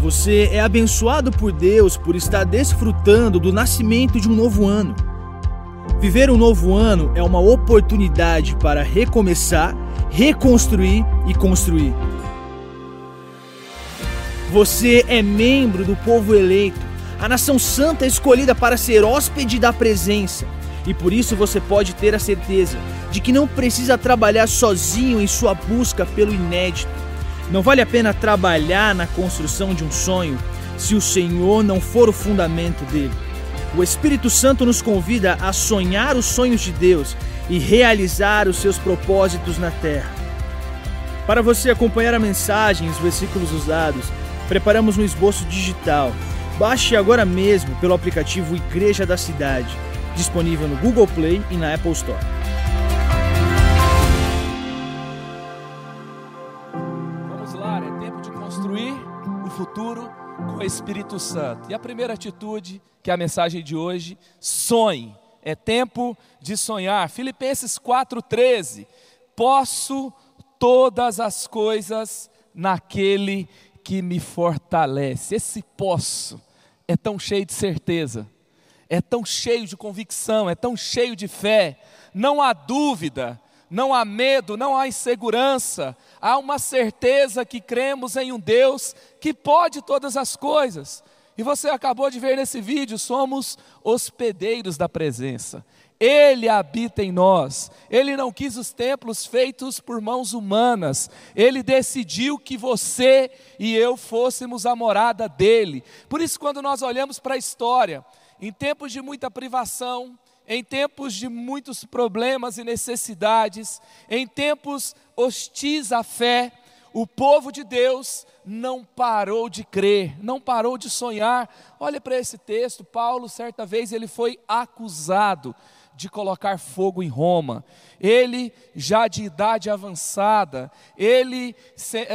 Você é abençoado por Deus por estar desfrutando do nascimento de um novo ano. Viver um novo ano é uma oportunidade para recomeçar, reconstruir e construir. Você é membro do povo eleito, a nação santa escolhida para ser hóspede da presença. E por isso você pode ter a certeza de que não precisa trabalhar sozinho em sua busca pelo inédito. Não vale a pena trabalhar na construção de um sonho se o Senhor não for o fundamento dele. O Espírito Santo nos convida a sonhar os sonhos de Deus e realizar os seus propósitos na terra. Para você acompanhar a mensagem e os versículos usados, preparamos um esboço digital. Baixe agora mesmo pelo aplicativo Igreja da Cidade, disponível no Google Play e na Apple Store. Espírito Santo. E a primeira atitude, que é a mensagem de hoje, sonhe. É tempo de sonhar. Filipenses 4:13. Posso todas as coisas naquele que me fortalece. Esse posso é tão cheio de certeza, é tão cheio de convicção, é tão cheio de fé. Não há dúvida, não há medo, não há insegurança, há uma certeza que cremos em um Deus que pode todas as coisas. E você acabou de ver nesse vídeo, somos hospedeiros da presença. Ele habita em nós. Ele não quis os templos feitos por mãos humanas. Ele decidiu que você e eu fôssemos a morada dele. Por isso, quando nós olhamos para a história, em tempos de muita privação, em tempos de muitos problemas e necessidades, em tempos hostis à fé, o povo de Deus não parou de crer, não parou de sonhar. Olha para esse texto, Paulo, certa vez, ele foi acusado de colocar fogo em Roma. Ele, já de idade avançada, ele é,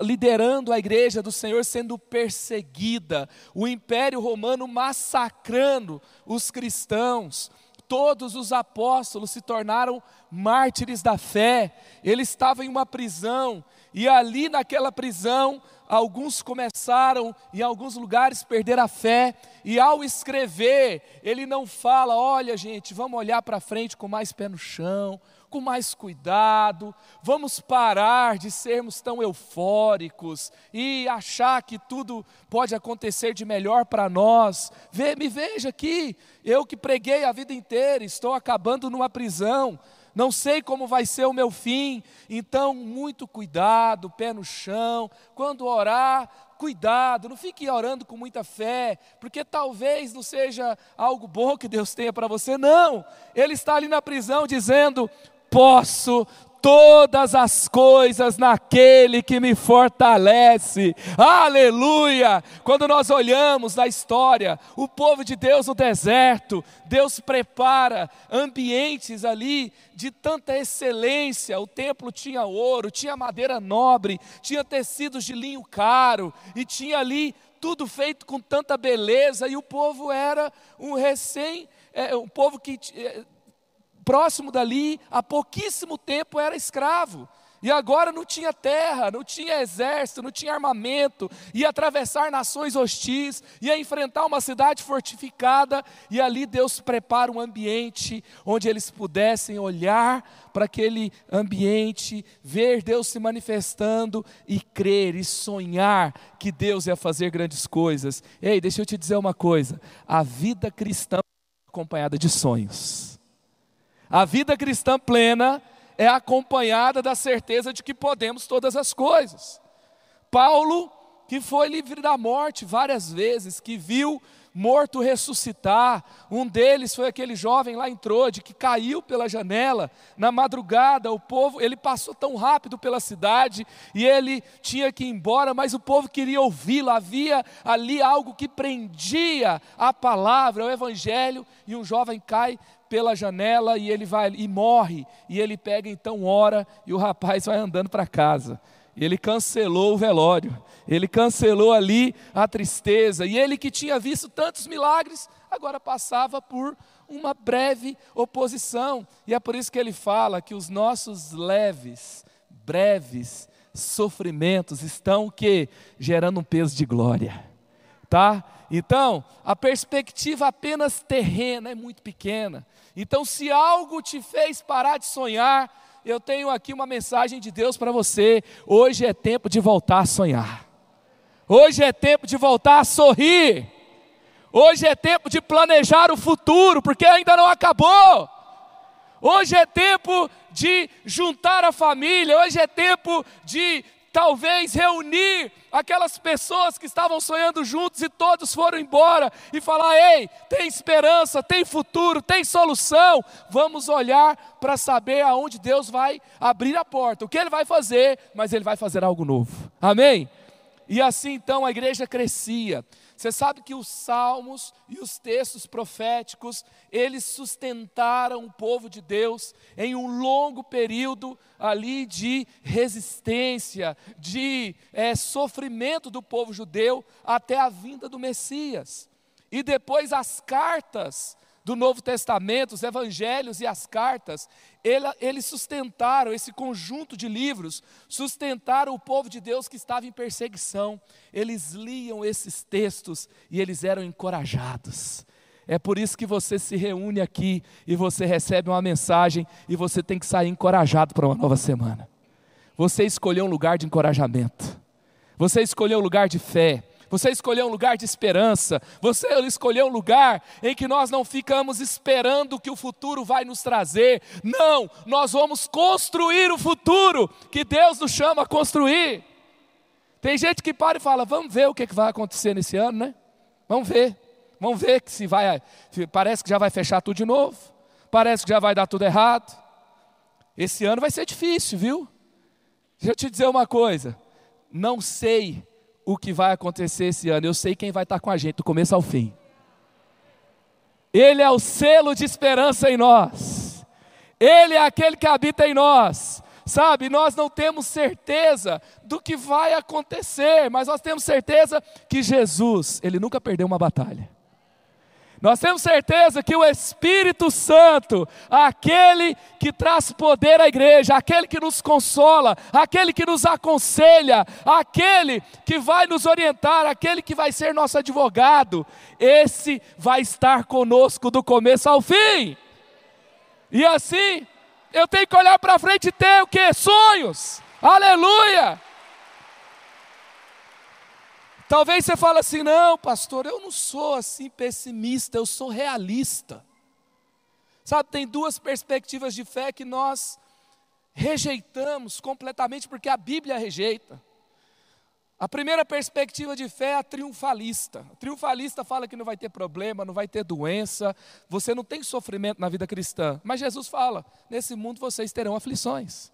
liderando a igreja do Senhor sendo perseguida, o Império Romano massacrando os cristãos. Todos os apóstolos se tornaram mártires da fé. Ele estava em uma prisão, e ali naquela prisão, alguns começaram em alguns lugares perder a fé, e ao escrever, ele não fala, olha gente, vamos olhar para frente com mais pé no chão, com mais cuidado, vamos parar de sermos tão eufóricos e achar que tudo pode acontecer de melhor para nós. Vê, me veja aqui, eu que preguei a vida inteira, estou acabando numa prisão não sei como vai ser o meu fim, então muito cuidado, pé no chão, quando orar, cuidado, não fique orando com muita fé, porque talvez não seja algo bom que Deus tenha para você, não, ele está ali na prisão dizendo: posso todas as coisas naquele que me fortalece. Aleluia! Quando nós olhamos na história, o povo de Deus no deserto, Deus prepara ambientes ali de tanta excelência. O templo tinha ouro, tinha madeira nobre, tinha tecidos de linho caro e tinha ali tudo feito com tanta beleza e o povo era um recém, é, um povo que é, próximo dali, há pouquíssimo tempo era escravo. E agora não tinha terra, não tinha exército, não tinha armamento, ia atravessar nações hostis, ia enfrentar uma cidade fortificada, e ali Deus prepara um ambiente onde eles pudessem olhar para aquele ambiente, ver Deus se manifestando e crer e sonhar que Deus ia fazer grandes coisas. Ei, deixa eu te dizer uma coisa: a vida cristã é acompanhada de sonhos. A vida cristã plena é acompanhada da certeza de que podemos todas as coisas. Paulo, que foi livre da morte várias vezes, que viu morto ressuscitar. Um deles foi aquele jovem lá em Trode que caiu pela janela na madrugada. O povo, ele passou tão rápido pela cidade e ele tinha que ir embora, mas o povo queria ouvi-lo. Havia ali algo que prendia a palavra, o evangelho, e um jovem cai pela janela e ele vai e morre. E ele pega então hora e o rapaz vai andando para casa. Ele cancelou o velório, ele cancelou ali a tristeza, e ele que tinha visto tantos milagres, agora passava por uma breve oposição, e é por isso que ele fala que os nossos leves, breves sofrimentos estão que gerando um peso de glória, tá? Então, a perspectiva apenas terrena é muito pequena. Então, se algo te fez parar de sonhar, eu tenho aqui uma mensagem de Deus para você. Hoje é tempo de voltar a sonhar. Hoje é tempo de voltar a sorrir. Hoje é tempo de planejar o futuro, porque ainda não acabou. Hoje é tempo de juntar a família, hoje é tempo de talvez reunir aquelas pessoas que estavam sonhando juntos e todos foram embora e falar: ei, tem esperança, tem futuro, tem solução. Vamos olhar para saber aonde Deus vai abrir a porta, o que Ele vai fazer, mas Ele vai fazer algo novo. Amém? E assim então a igreja crescia. Você sabe que os salmos e os textos proféticos, eles sustentaram o povo de Deus em um longo período ali de resistência, de é, sofrimento do povo judeu até a vinda do Messias. E depois as cartas do Novo Testamento, os evangelhos e as cartas, eles sustentaram, esse conjunto de livros, sustentaram o povo de Deus que estava em perseguição. Eles liam esses textos e eles eram encorajados. É por isso que você se reúne aqui e você recebe uma mensagem e você tem que sair encorajado para uma nova semana. Você escolheu um lugar de encorajamento. Você escolheu um lugar de fé. Você escolheu um lugar de esperança. Você escolheu um lugar em que nós não ficamos esperando que o futuro vai nos trazer. Não, nós vamos construir o futuro que Deus nos chama a construir. Tem gente que para e fala: vamos ver o que vai acontecer nesse ano, né? Vamos ver. Vamos ver que se vai. Parece que já vai fechar tudo de novo. Parece que já vai dar tudo errado. Esse ano vai ser difícil, viu? Deixa eu te dizer uma coisa. Não sei o que vai acontecer esse ano, eu sei quem vai estar com a gente do começo ao fim. Ele é o selo de esperança em nós. Ele é aquele que habita em nós. Sabe, nós não temos certeza do que vai acontecer, mas nós temos certeza que Jesus, ele nunca perdeu uma batalha. Nós temos certeza que o Espírito Santo, aquele que traz poder à igreja, aquele que nos consola, aquele que nos aconselha, aquele que vai nos orientar, aquele que vai ser nosso advogado, esse vai estar conosco do começo ao fim. E assim, eu tenho que olhar para frente e ter o que? Sonhos. Aleluia! Talvez você fale assim: não, pastor, eu não sou assim pessimista, eu sou realista. Sabe, tem duas perspectivas de fé que nós rejeitamos completamente, porque a Bíblia rejeita. A primeira perspectiva de fé é a triunfalista. A triunfalista fala que não vai ter problema, não vai ter doença, você não tem sofrimento na vida cristã. Mas Jesus fala: nesse mundo vocês terão aflições.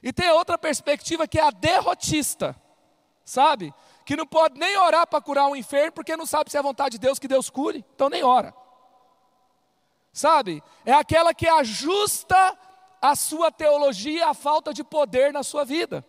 E tem outra perspectiva que é a derrotista, sabe? Que não pode nem orar para curar um enfermo, porque não sabe se é vontade de Deus que Deus cure, então nem ora. Sabe? É aquela que ajusta a sua teologia à falta de poder na sua vida.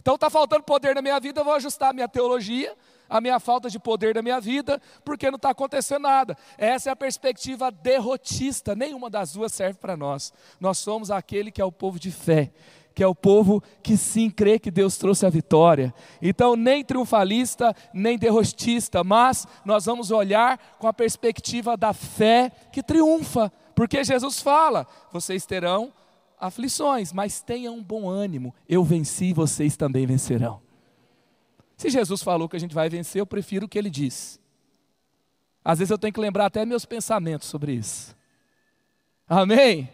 Então está faltando poder na minha vida, eu vou ajustar a minha teologia, a minha falta de poder na minha vida, porque não está acontecendo nada. Essa é a perspectiva derrotista, nenhuma das duas serve para nós. Nós somos aquele que é o povo de fé, que é o povo que sim crê que Deus trouxe a vitória. Então, nem triunfalista, nem derrotista, mas nós vamos olhar com a perspectiva da fé que triunfa, porque Jesus fala: vocês terão aflições, mas tenham um bom ânimo, eu venci, vocês também vencerão. Se Jesus falou que a gente vai vencer, eu prefiro o que ele diz. Às vezes eu tenho que lembrar até meus pensamentos sobre isso. Amém?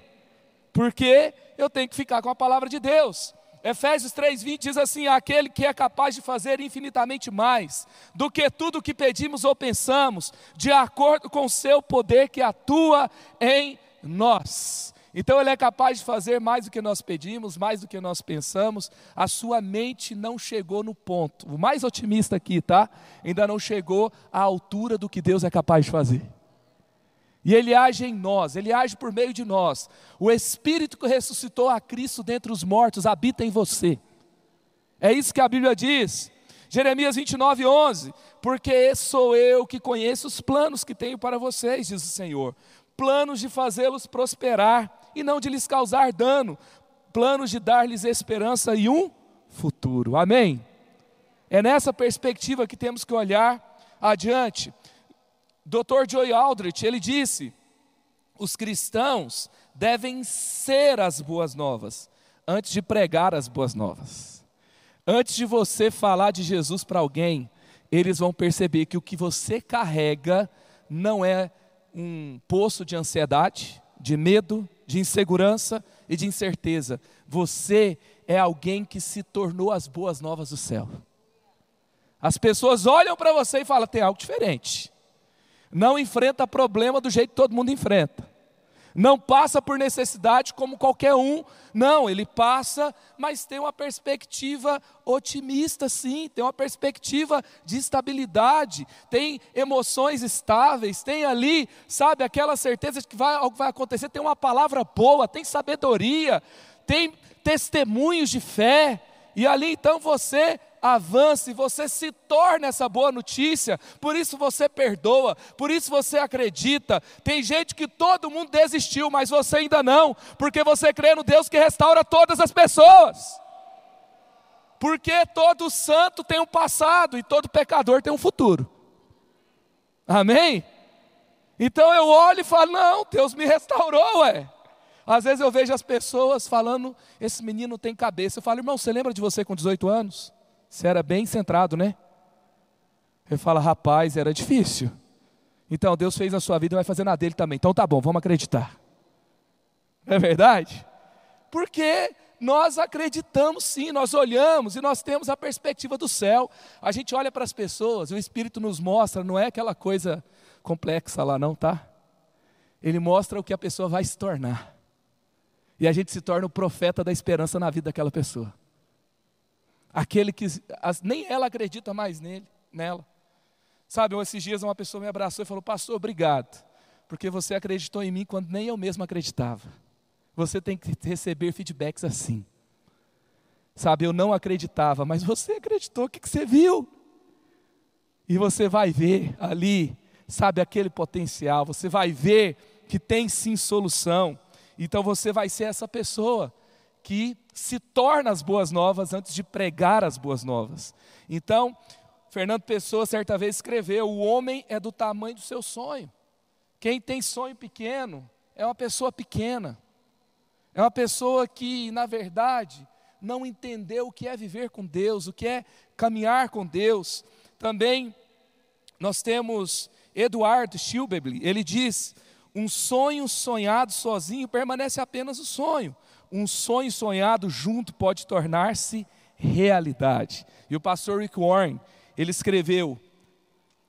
Porque eu tenho que ficar com a palavra de Deus. Efésios 3:20 diz assim: aquele que é capaz de fazer infinitamente mais do que tudo o que pedimos ou pensamos, de acordo com o seu poder que atua em nós. Então ele é capaz de fazer mais do que nós pedimos, mais do que nós pensamos. A sua mente não chegou no ponto. O mais otimista aqui, tá? Ainda não chegou à altura do que Deus é capaz de fazer. E Ele age em nós, Ele age por meio de nós. O Espírito que ressuscitou a Cristo dentre os mortos habita em você. É isso que a Bíblia diz. Jeremias 29, 11. Porque sou eu que conheço os planos que tenho para vocês, diz o Senhor. Planos de fazê-los prosperar e não de lhes causar dano. Planos de dar-lhes esperança e um futuro. Amém? É nessa perspectiva que temos que olhar adiante. Dr. Joy Aldrich, ele disse: os cristãos devem ser as boas novas antes de pregar as boas novas. Antes de você falar de Jesus para alguém, eles vão perceber que o que você carrega não é um poço de ansiedade, de medo, de insegurança e de incerteza. Você é alguém que se tornou as boas novas do céu. As pessoas olham para você e falam: tem algo diferente. Não enfrenta problema do jeito que todo mundo enfrenta. Não passa por necessidade como qualquer um, não, ele passa, mas tem uma perspectiva otimista, sim, tem uma perspectiva de estabilidade, tem emoções estáveis, tem ali, sabe, aquela certeza de que vai, algo vai acontecer, tem uma palavra boa, tem sabedoria, tem testemunhos de fé, e ali então você avance, você se torna essa boa notícia, por isso você perdoa, por isso você acredita. Tem gente que todo mundo desistiu, mas você ainda não, porque você crê no Deus que restaura todas as pessoas. Porque todo santo tem um passado e todo pecador tem um futuro. Amém? Então eu olho e falo: não, Deus me restaurou, ué. Às vezes eu vejo as pessoas falando: esse menino tem cabeça. Eu falo, irmão, você lembra de você com 18 anos? Você era bem centrado, né? Ele fala, rapaz, era difícil. Então Deus fez a sua vida e vai fazer na dele também. Então tá bom, vamos acreditar. Não é verdade? Porque nós acreditamos sim, nós olhamos e nós temos a perspectiva do céu. A gente olha para as pessoas, o Espírito nos mostra, não é aquela coisa complexa lá, não, tá? Ele mostra o que a pessoa vai se tornar. E a gente se torna o profeta da esperança na vida daquela pessoa. Aquele que nem ela acredita mais nele, nela. Sabe, esses dias uma pessoa me abraçou e falou: Pastor, obrigado, porque você acreditou em mim quando nem eu mesmo acreditava. Você tem que receber feedbacks assim. Sabe, eu não acreditava, mas você acreditou, o que, que você viu? E você vai ver ali, sabe, aquele potencial, você vai ver que tem sim solução. Então você vai ser essa pessoa que se torna as boas novas antes de pregar as boas novas. Então, Fernando Pessoa certa vez escreveu: o homem é do tamanho do seu sonho. Quem tem sonho pequeno é uma pessoa pequena. É uma pessoa que, na verdade, não entendeu o que é viver com Deus, o que é caminhar com Deus. Também nós temos Eduardo Schilbebli, ele diz: um sonho sonhado sozinho permanece apenas o sonho um sonho sonhado junto pode tornar-se realidade. E o pastor Rick Warren, ele escreveu: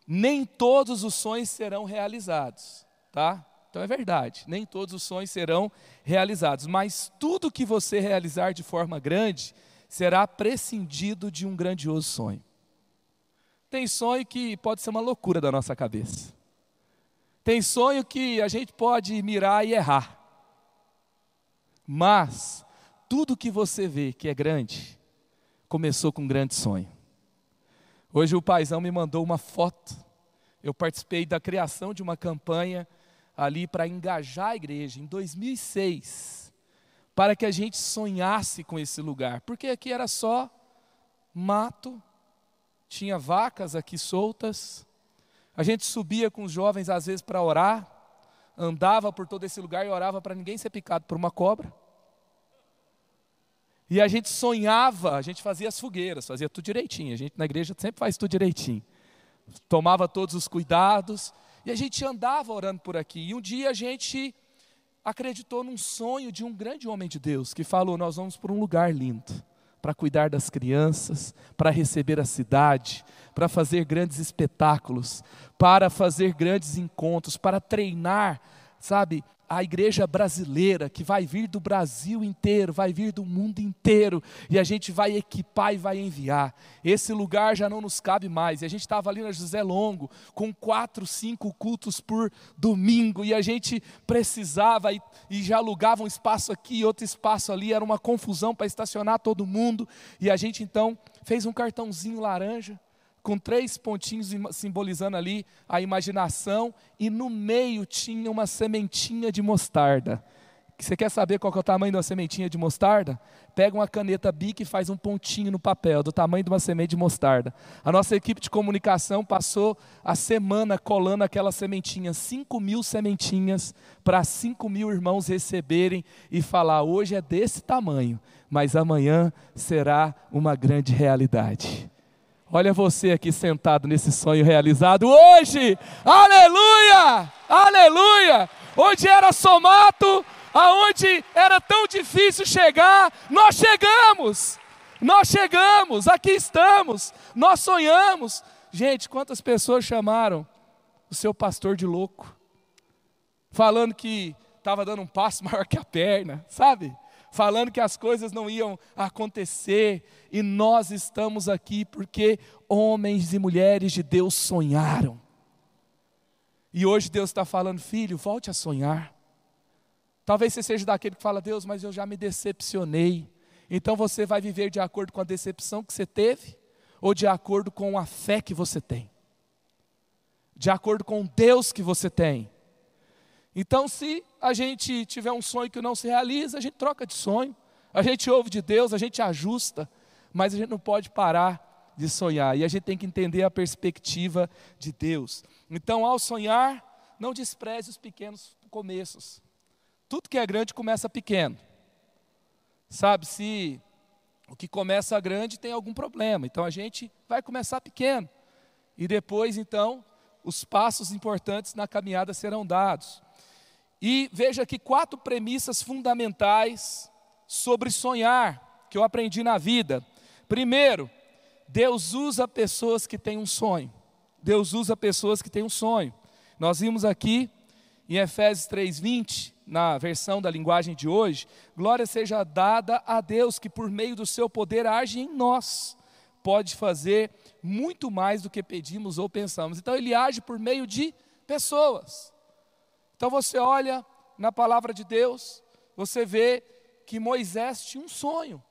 nem todos os sonhos serão realizados, tá? Então é verdade, nem todos os sonhos serão realizados, mas tudo que você realizar de forma grande será prescindido de um grandioso sonho. Tem sonho que pode ser uma loucura da nossa cabeça. Tem sonho que a gente pode mirar e errar. Mas tudo que você vê que é grande, começou com um grande sonho. Hoje o paizão me mandou uma foto. Eu participei da criação de uma campanha ali para engajar a igreja em 2006, para que a gente sonhasse com esse lugar, porque aqui era só mato, tinha vacas aqui soltas. A gente subia com os jovens às vezes para orar, andava por todo esse lugar e orava para ninguém ser picado por uma cobra. E a gente sonhava, a gente fazia as fogueiras, fazia tudo direitinho. A gente na igreja sempre faz tudo direitinho. Tomava todos os cuidados. E a gente andava orando por aqui. E um dia a gente acreditou num sonho de um grande homem de Deus que falou: Nós vamos para um lugar lindo para cuidar das crianças, para receber a cidade, para fazer grandes espetáculos, para fazer grandes encontros, para treinar, sabe, a igreja brasileira, que vai vir do Brasil inteiro, vai vir do mundo inteiro, e a gente vai equipar e vai enviar. Esse lugar já não nos cabe mais. E a gente estava ali na José Longo, com quatro, cinco cultos por domingo, e a gente precisava, e, e já alugava um espaço aqui, outro espaço ali, era uma confusão para estacionar todo mundo, e a gente então fez um cartãozinho laranja com três pontinhos simbolizando ali a imaginação, e no meio tinha uma sementinha de mostarda. Você quer saber qual é o tamanho de uma sementinha de mostarda? Pega uma caneta Bic e faz um pontinho no papel, do tamanho de uma semente de mostarda. A nossa equipe de comunicação passou a semana colando aquela sementinha, 5 mil sementinhas, para 5 mil irmãos receberem e falar: hoje é desse tamanho, mas amanhã será uma grande realidade. Olha você aqui sentado nesse sonho realizado hoje, aleluia, aleluia. Onde era somato, aonde era tão difícil chegar, nós chegamos. Nós chegamos, aqui estamos, nós sonhamos. Gente, quantas pessoas chamaram o seu pastor de louco? Falando que estava dando um passo maior que a perna, sabe? Falando que as coisas não iam acontecer, e nós estamos aqui porque homens e mulheres de Deus sonharam. E hoje Deus está falando, filho, volte a sonhar. Talvez você seja daquele que fala, Deus, mas eu já me decepcionei. Então você vai viver de acordo com a decepção que você teve, ou de acordo com a fé que você tem? De acordo com Deus que você tem. Então, se a gente tiver um sonho que não se realiza, a gente troca de sonho, a gente ouve de Deus, a gente ajusta, mas a gente não pode parar de sonhar, e a gente tem que entender a perspectiva de Deus. Então, ao sonhar, não despreze os pequenos começos. Tudo que é grande começa pequeno. Sabe, se o que começa grande tem algum problema, então a gente vai começar pequeno. E depois, então, os passos importantes na caminhada serão dados. E veja aqui quatro premissas fundamentais sobre sonhar que eu aprendi na vida. Primeiro, Deus usa pessoas que têm um sonho. Deus usa pessoas que têm um sonho. Nós vimos aqui em Efésios 3:20, na versão da linguagem de hoje, glória seja dada a Deus que por meio do seu poder age em nós. Pode fazer muito mais do que pedimos ou pensamos. Então ele age por meio de pessoas. Então você olha na palavra de Deus, você vê que Moisés tinha um sonho.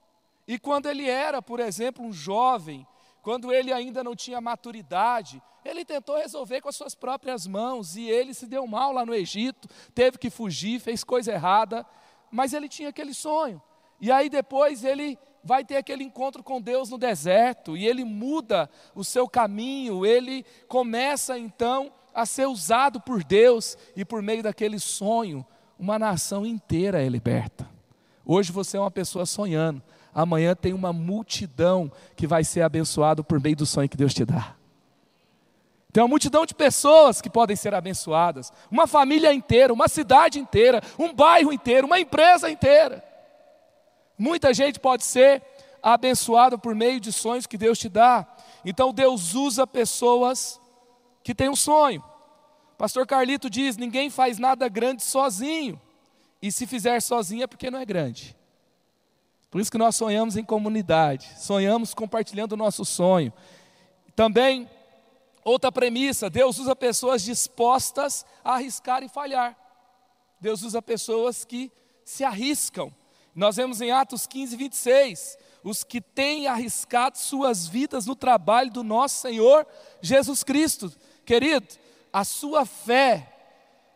E quando ele era, por exemplo, um jovem, quando ele ainda não tinha maturidade, ele tentou resolver com as suas próprias mãos e ele se deu mal lá no Egito, teve que fugir, fez coisa errada, mas ele tinha aquele sonho. E aí depois ele vai ter aquele encontro com Deus no deserto e ele muda o seu caminho, ele começa então a ser usado por Deus e por meio daquele sonho, uma nação inteira é liberta. Hoje você é uma pessoa sonhando, amanhã tem uma multidão que vai ser abençoado por meio do sonho que Deus te dá. Tem uma multidão de pessoas que podem ser abençoadas, uma família inteira, uma cidade inteira, um bairro inteiro, uma empresa inteira. Muita gente pode ser abençoada por meio de sonhos que Deus te dá. Então Deus usa pessoas que têm um sonho. Pastor Carlito diz: ninguém faz nada grande sozinho. E se fizer sozinho é porque não é grande. Por isso que nós sonhamos em comunidade, sonhamos compartilhando o nosso sonho. Também, outra premissa: Deus usa pessoas dispostas a arriscar e falhar. Deus usa pessoas que se arriscam. Nós vemos em Atos 15, 26, os que têm arriscado suas vidas no trabalho do nosso Senhor Jesus Cristo. Querido, a sua fé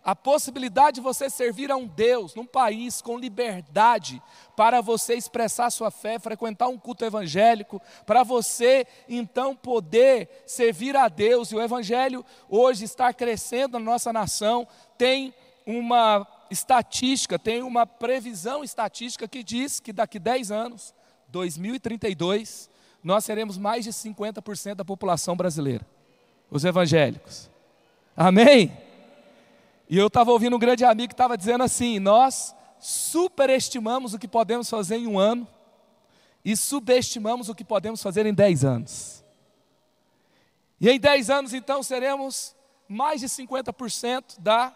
a possibilidade de você servir a um Deus num país com liberdade para você expressar sua fé, frequentar um culto evangélico, para você então poder servir a Deus. E o evangelho hoje está crescendo na nossa nação, tem uma estatística, tem uma previsão estatística que diz que daqui 10 anos, 2032, nós seremos mais de 50% da população brasileira, os evangélicos. Amém? E eu estava ouvindo um grande amigo que estava dizendo assim: nós superestimamos o que podemos fazer em um ano e subestimamos o que podemos fazer em dez anos. E em dez anos, então, seremos mais de 50% da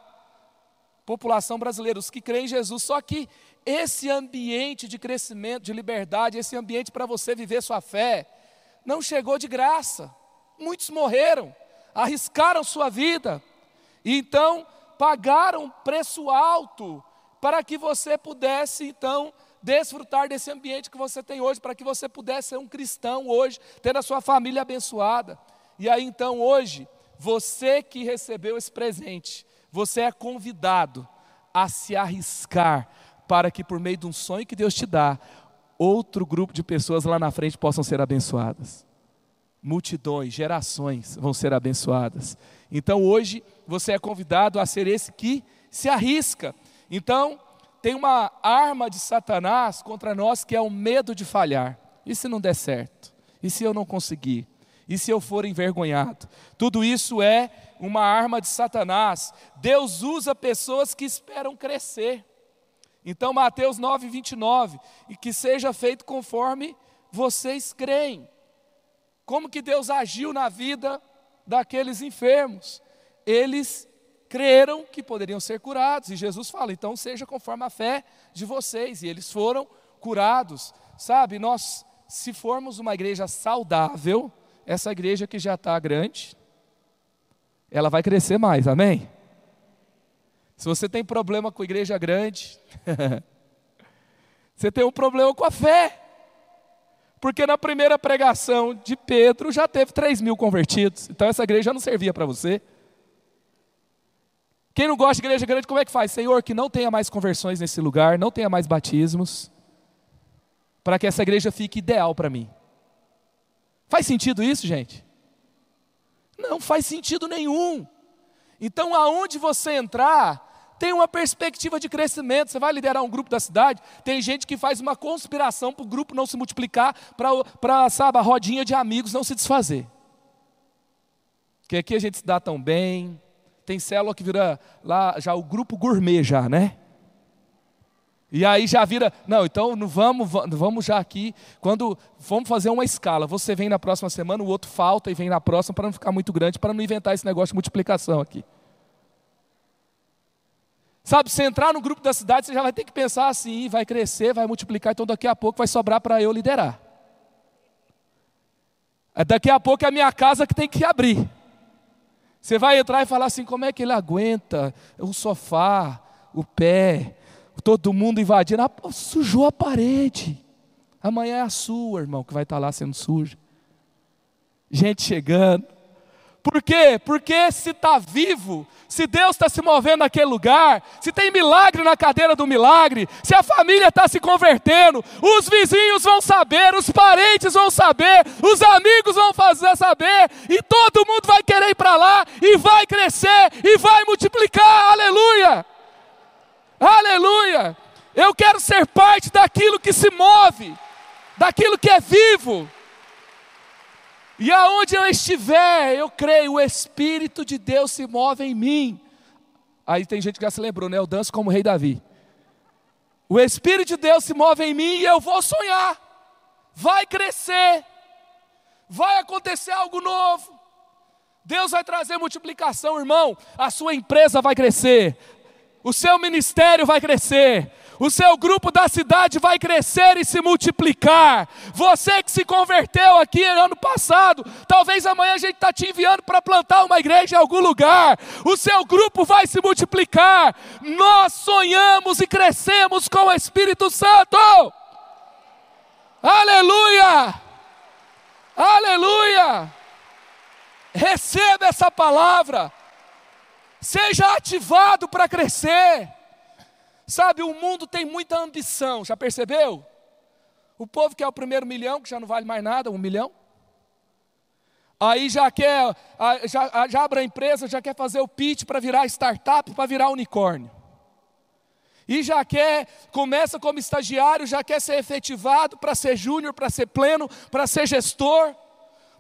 população brasileira, os que creem em Jesus. Só que esse ambiente de crescimento, de liberdade, esse ambiente para você viver sua fé, não chegou de graça. Muitos morreram, arriscaram sua vida. E então, pagaram um preço alto para que você pudesse então desfrutar desse ambiente que você tem hoje, para que você pudesse ser um cristão hoje, ter a sua família abençoada. E aí então hoje, você que recebeu esse presente, você é convidado a se arriscar para que por meio de um sonho que Deus te dá, outro grupo de pessoas lá na frente possam ser abençoadas. Multidões, gerações vão ser abençoadas. Então hoje você é convidado a ser esse que se arrisca. Então, tem uma arma de Satanás contra nós que é o medo de falhar. E se não der certo? E se eu não conseguir? E se eu for envergonhado? Tudo isso é uma arma de Satanás. Deus usa pessoas que esperam crescer. Então, Mateus 9, 29, e que seja feito conforme vocês creem. Como que Deus agiu na vida daqueles enfermos? Eles creram que poderiam ser curados, e Jesus fala: então seja conforme a fé de vocês, e eles foram curados. Sabe, nós, se formos uma igreja saudável, essa igreja que já está grande, ela vai crescer mais, amém? Se você tem problema com igreja grande, você tem um problema com a fé. Porque na primeira pregação de Pedro já teve 3 mil convertidos. Então essa igreja não servia para você. Quem não gosta de igreja grande, como é que faz? Senhor, que não tenha mais conversões nesse lugar, não tenha mais batismos, para que essa igreja fique ideal para mim. Faz sentido isso, gente? Não faz sentido nenhum. Então, aonde você entrar, tem uma perspectiva de crescimento. Você vai liderar um grupo da cidade, tem gente que faz uma conspiração para o grupo não se multiplicar, para, a rodinha de amigos não se desfazer. Porque aqui a gente se dá tão bem, tem célula que vira lá já o grupo gourmet já, né? E aí já vira, não, então não vamos, vamos já aqui, quando vamos fazer uma escala, você vem na próxima semana, o outro falta e vem na próxima para não ficar muito grande, para não inventar esse negócio de multiplicação aqui. Sabe, se entrar no grupo da cidade, você já vai ter que pensar assim, vai crescer, vai multiplicar, então daqui a pouco vai sobrar para eu liderar. É daqui a pouco é a minha casa que tem que abrir. Você vai entrar e falar assim: como é que ele aguenta o sofá, o pé, todo mundo invadindo? Ah, sujou a parede. Amanhã é a sua, irmão, que vai estar lá sendo suja. Gente chegando. Por quê? Porque se está vivo, se Deus está se movendo naquele lugar, se tem milagre na cadeira do milagre, se a família está se convertendo, os vizinhos vão saber, os parentes vão saber, os amigos vão fazer saber, e todo mundo vai querer ir para lá, e vai crescer, e vai multiplicar, aleluia! Aleluia! Eu quero ser parte daquilo que se move, daquilo que é vivo. E aonde eu estiver, eu creio, o Espírito de Deus se move em mim. Aí tem gente que já se lembrou, né? Eu danço como o rei Davi. O Espírito de Deus se move em mim e eu vou sonhar. Vai crescer. Vai acontecer algo novo. Deus vai trazer multiplicação, irmão. A sua empresa vai crescer. O seu ministério vai crescer o seu grupo da cidade vai crescer e se multiplicar. Você que se converteu aqui ano passado, talvez amanhã a gente está te enviando para plantar uma igreja em algum lugar. O seu grupo vai se multiplicar. Nós sonhamos e crescemos com o Espírito Santo. Aleluia! Aleluia! Receba essa palavra. Seja ativado para crescer. Sabe, o mundo tem muita ambição, já percebeu? O povo quer o primeiro milhão, que já não vale mais nada, um milhão. Aí já quer, já, já abre a empresa, já quer fazer o pitch para virar startup, para virar unicórnio. E já quer, começa como estagiário, já quer ser efetivado para ser júnior, para ser pleno, para ser gestor,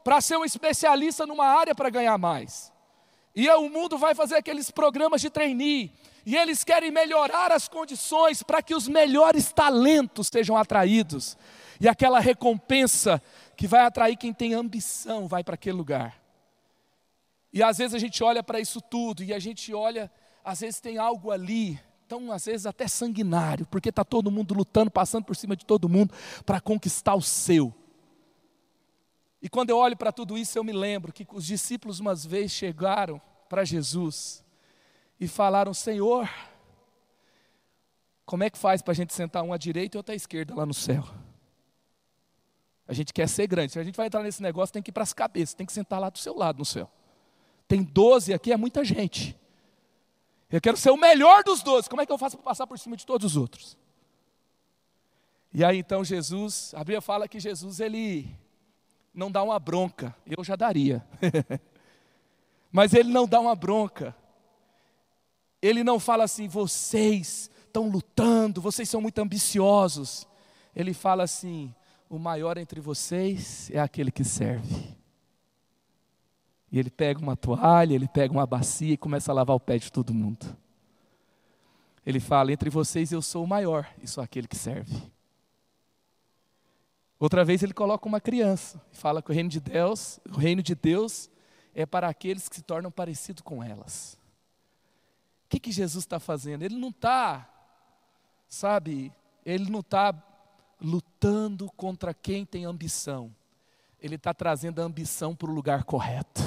para ser um especialista numa área para ganhar mais. E o mundo vai fazer aqueles programas de trainee, e eles querem melhorar as condições para que os melhores talentos sejam atraídos. E aquela recompensa que vai atrair quem tem ambição vai para aquele lugar. E às vezes a gente olha para isso tudo e a gente olha, às vezes tem algo ali, tão às vezes até sanguinário, porque está todo mundo lutando, passando por cima de todo mundo para conquistar o seu. E quando eu olho para tudo isso, eu me lembro que os discípulos umas vezes chegaram para Jesus e falaram: Senhor, como é que faz para a gente sentar um à direita e outro à esquerda lá no céu? A gente quer ser grande. Se a gente vai entrar nesse negócio, tem que ir para as cabeças, tem que sentar lá do seu lado no céu. Tem 12 aqui, é muita gente. Eu quero ser o melhor dos 12. Como é que eu faço para passar por cima de todos os outros? E aí então Jesus, a Bíblia fala que Jesus ele não dá uma bronca, eu já daria. Mas ele não dá uma bronca. Ele não fala assim, vocês estão lutando, vocês são muito ambiciosos. Ele fala assim: o maior entre vocês é aquele que serve. E ele pega uma toalha, ele pega uma bacia e começa a lavar o pé de todo mundo. Ele fala: entre vocês eu sou o maior, e sou aquele que serve. Outra vez ele coloca uma criança e fala que o reino de Deus, o reino de Deus é para aqueles que se tornam parecidos com elas. O que, que Jesus está fazendo? Ele não está, sabe, ele não está lutando contra quem tem ambição. Ele está trazendo a ambição para o lugar correto.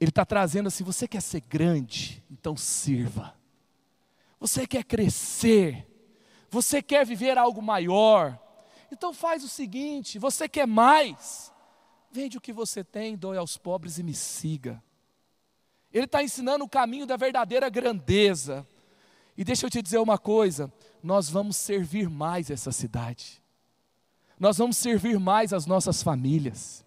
Ele está trazendo assim: você quer ser grande, então sirva. Você quer crescer, você quer viver algo maior, então faz o seguinte: você quer mais, vende o que você tem, doe aos pobres e me siga. Ele está ensinando o caminho da verdadeira grandeza. E deixa eu te dizer uma coisa: nós vamos servir mais essa cidade, nós vamos servir mais as nossas famílias,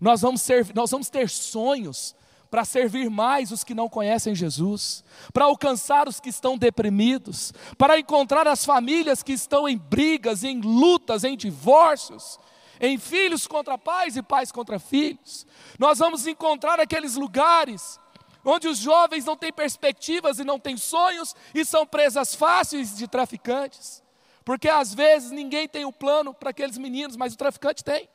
nós vamos, servir, nós vamos ter sonhos para servir mais os que não conhecem Jesus, para alcançar os que estão deprimidos, para encontrar as famílias que estão em brigas, em lutas, em divórcios, em filhos contra pais e pais contra filhos. Nós vamos encontrar aqueles lugares onde os jovens não têm perspectivas e não têm sonhos e são presas fáceis de traficantes. Porque às vezes ninguém tem um plano para aqueles meninos, mas o traficante tem.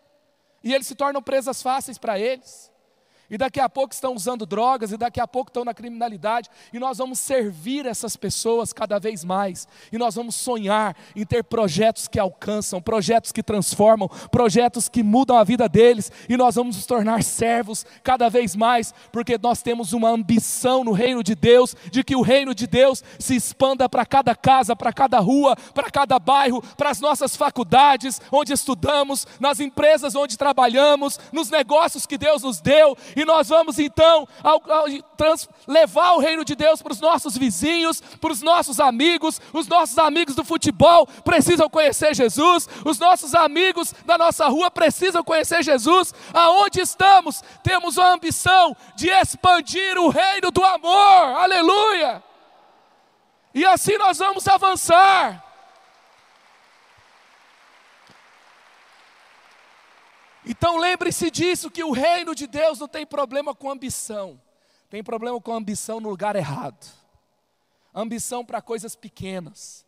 E eles se tornam presas fáceis para eles e daqui a pouco estão usando drogas, e daqui a pouco estão na criminalidade, e nós vamos servir essas pessoas cada vez mais, e nós vamos sonhar em ter projetos que alcançam, projetos que transformam, projetos que mudam a vida deles, e nós vamos nos tornar servos cada vez mais, porque nós temos uma ambição no reino de Deus, de que o reino de Deus se expanda para cada casa, para cada rua, para cada bairro, para as nossas faculdades, onde estudamos, nas empresas onde trabalhamos, nos negócios que Deus nos deu, e nós vamos então ao, ao, trans, levar o reino de Deus para os nossos vizinhos, para os nossos amigos. Os nossos amigos do futebol precisam conhecer Jesus, os nossos amigos da nossa rua precisam conhecer Jesus. Aonde estamos, temos a ambição de expandir o reino do amor, aleluia! E assim nós vamos avançar. Então lembre-se disso: que o reino de Deus não tem problema com ambição, tem problema com ambição no lugar errado. Ambição para coisas pequenas,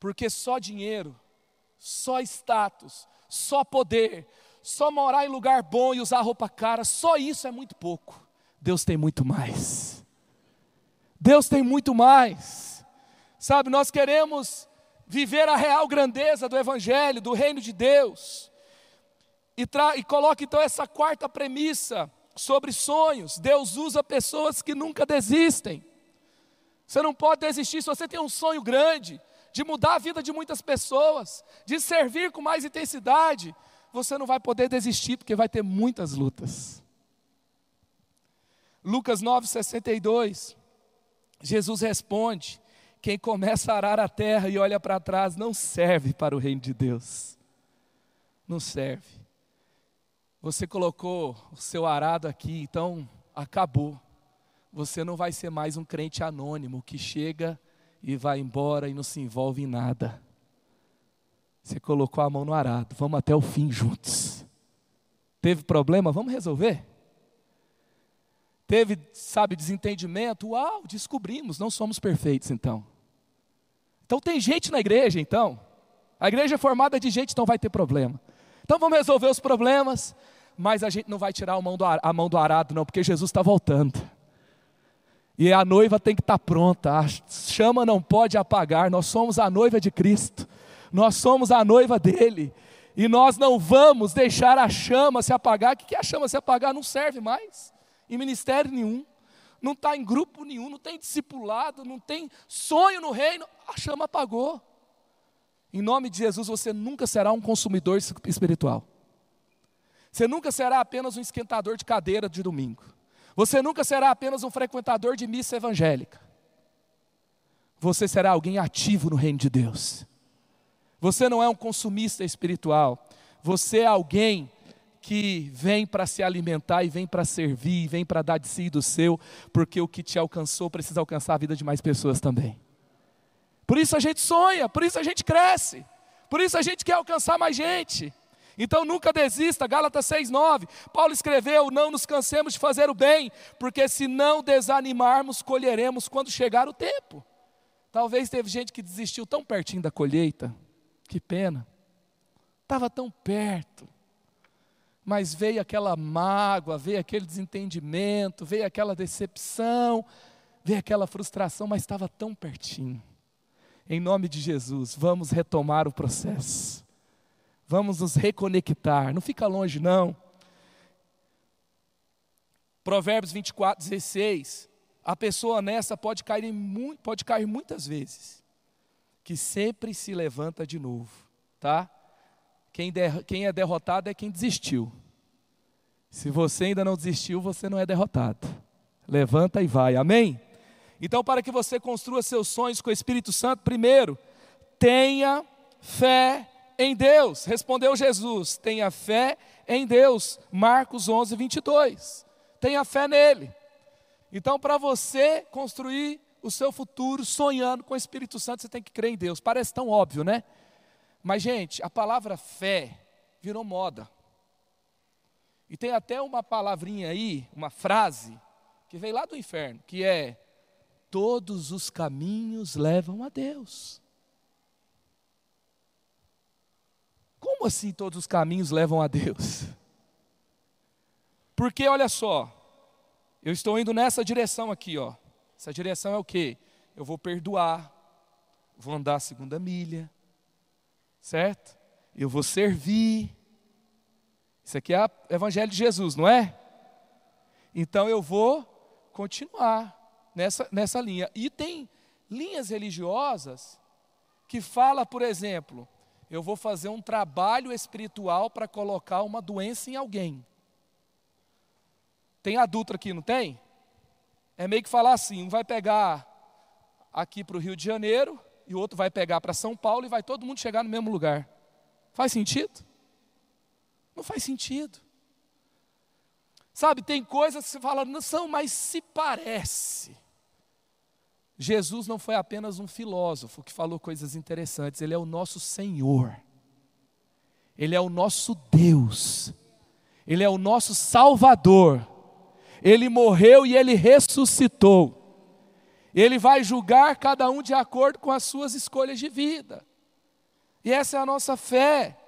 porque só dinheiro, só status, só poder, só morar em lugar bom e usar roupa cara, só isso é muito pouco. Deus tem muito mais. Deus tem muito mais. Sabe, nós queremos viver a real grandeza do Evangelho, do reino de Deus. E, e coloca então essa quarta premissa sobre sonhos. Deus usa pessoas que nunca desistem. Você não pode desistir se você tem um sonho grande de mudar a vida de muitas pessoas, de servir com mais intensidade. Você não vai poder desistir porque vai ter muitas lutas. Lucas 9:62. Jesus responde: Quem começa a arar a terra e olha para trás não serve para o reino de Deus. Não serve. Você colocou o seu arado aqui, então acabou. Você não vai ser mais um crente anônimo que chega e vai embora e não se envolve em nada. Você colocou a mão no arado, vamos até o fim juntos. Teve problema? Vamos resolver. Teve, sabe, desentendimento? Uau, descobrimos, não somos perfeitos então. Então tem gente na igreja, então. A igreja é formada de gente, então vai ter problema. Então vamos resolver os problemas, mas a gente não vai tirar a mão do, arado, não, porque Jesus está voltando. E a noiva tem que estar tá pronta, a chama não pode apagar, nós somos a noiva de Cristo, nós somos a noiva dele, e nós não vamos deixar a chama se apagar. O que é a chama se apagar? Não serve mais, em ministério nenhum, não está em grupo nenhum, não tem discipulado, não tem sonho no reino, a chama apagou. Em nome de Jesus, você nunca será um consumidor espiritual. Você nunca será apenas um esquentador de cadeira de domingo. Você nunca será apenas um frequentador de missa evangélica. Você será alguém ativo no reino de Deus. Você não é um consumista espiritual. Você é alguém que vem para se alimentar e vem para servir, vem para dar de si e do seu, porque o que te alcançou precisa alcançar a vida de mais pessoas também. Por isso a gente sonha, por isso a gente cresce, por isso a gente quer alcançar mais gente. Então nunca desista, Gálatas 6,9. Paulo escreveu: Não nos cansemos de fazer o bem, porque se não desanimarmos, colheremos quando chegar o tempo. Talvez teve gente que desistiu tão pertinho da colheita, que pena, estava tão perto, mas veio aquela mágoa, veio aquele desentendimento, veio aquela decepção, veio aquela frustração, mas estava tão pertinho. Em nome de Jesus, vamos retomar o processo. Vamos nos reconectar. Não fica longe, não. Provérbios 24, 16. A pessoa honesta pode cair, em, pode cair muitas vezes, que sempre se levanta de novo, tá? Quem, der, quem é derrotado é quem desistiu. Se você ainda não desistiu, você não é derrotado. Levanta e vai, amém? Então, para que você construa seus sonhos com o Espírito Santo, primeiro, tenha fé em Deus. Respondeu Jesus: tenha fé em Deus. Marcos 11, 22. Tenha fé nele. Então, para você construir o seu futuro sonhando com o Espírito Santo, você tem que crer em Deus. Parece tão óbvio, né? Mas, gente, a palavra fé virou moda. E tem até uma palavrinha aí, uma frase, que veio lá do inferno, que é: Todos os caminhos levam a Deus. Como assim todos os caminhos levam a Deus? Porque olha só, eu estou indo nessa direção aqui, ó. Essa direção é o quê? Eu vou perdoar, vou andar a segunda milha, certo? Eu vou servir. Isso aqui é o Evangelho de Jesus, não é? Então eu vou continuar nessa, nessa linha. E tem linhas religiosas que fala, por exemplo, eu vou fazer um trabalho espiritual para colocar uma doença em alguém. Tem adulto aqui, não tem? É meio que falar assim: um vai pegar aqui para o Rio de Janeiro, e o outro vai pegar para São Paulo, e vai todo mundo chegar no mesmo lugar. Faz sentido? Não faz sentido. Sabe, tem coisas que você fala, não são, mas se parece. Jesus não foi apenas um filósofo que falou coisas interessantes, ele é o nosso Senhor, ele é o nosso Deus, ele é o nosso Salvador, ele morreu e ele ressuscitou, ele vai julgar cada um de acordo com as suas escolhas de vida, e essa é a nossa fé,